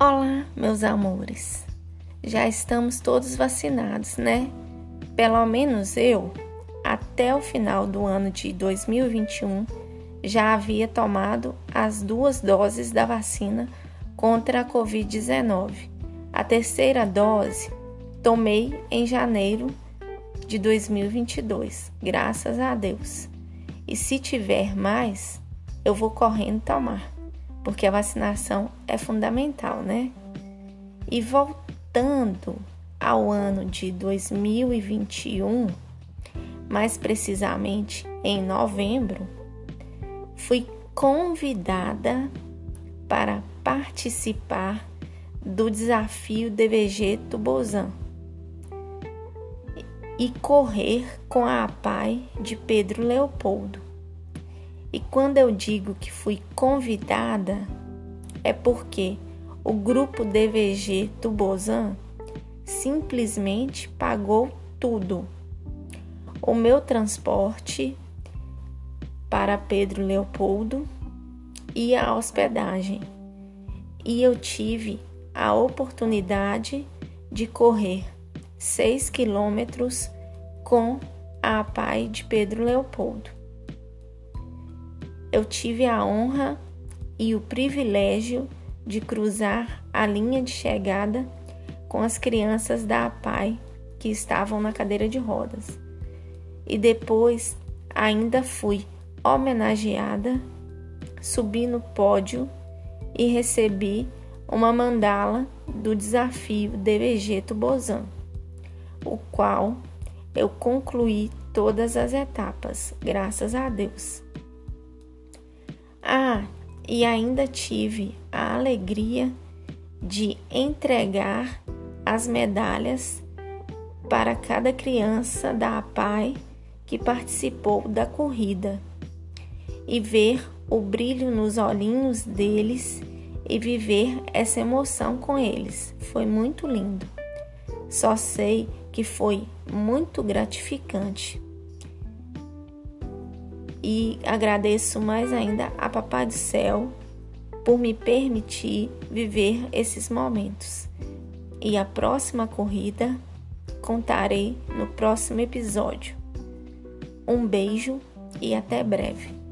Olá, meus amores. Já estamos todos vacinados, né? Pelo menos eu, até o final do ano de 2021, já havia tomado as duas doses da vacina contra a Covid-19. A terceira dose tomei em janeiro de 2022, graças a Deus. E se tiver mais, eu vou correndo tomar porque a vacinação é fundamental, né? E voltando ao ano de 2021, mais precisamente em novembro, fui convidada para participar do desafio DVG Tubozan e correr com a APAI de Pedro Leopoldo. E quando eu digo que fui convidada, é porque o grupo DVG Tubozan simplesmente pagou tudo. O meu transporte para Pedro Leopoldo e a hospedagem. E eu tive a oportunidade de correr 6 quilômetros com a pai de Pedro Leopoldo eu tive a honra e o privilégio de cruzar a linha de chegada com as crianças da APAI que estavam na cadeira de rodas. E depois ainda fui homenageada, subi no pódio e recebi uma mandala do desafio DVG Tubozan, o qual eu concluí todas as etapas, graças a Deus. Ah, e ainda tive a alegria de entregar as medalhas para cada criança da APAI que participou da corrida e ver o brilho nos olhinhos deles e viver essa emoção com eles. Foi muito lindo. Só sei que foi muito gratificante e agradeço mais ainda a Papai do Céu por me permitir viver esses momentos. E a próxima corrida contarei no próximo episódio. Um beijo e até breve.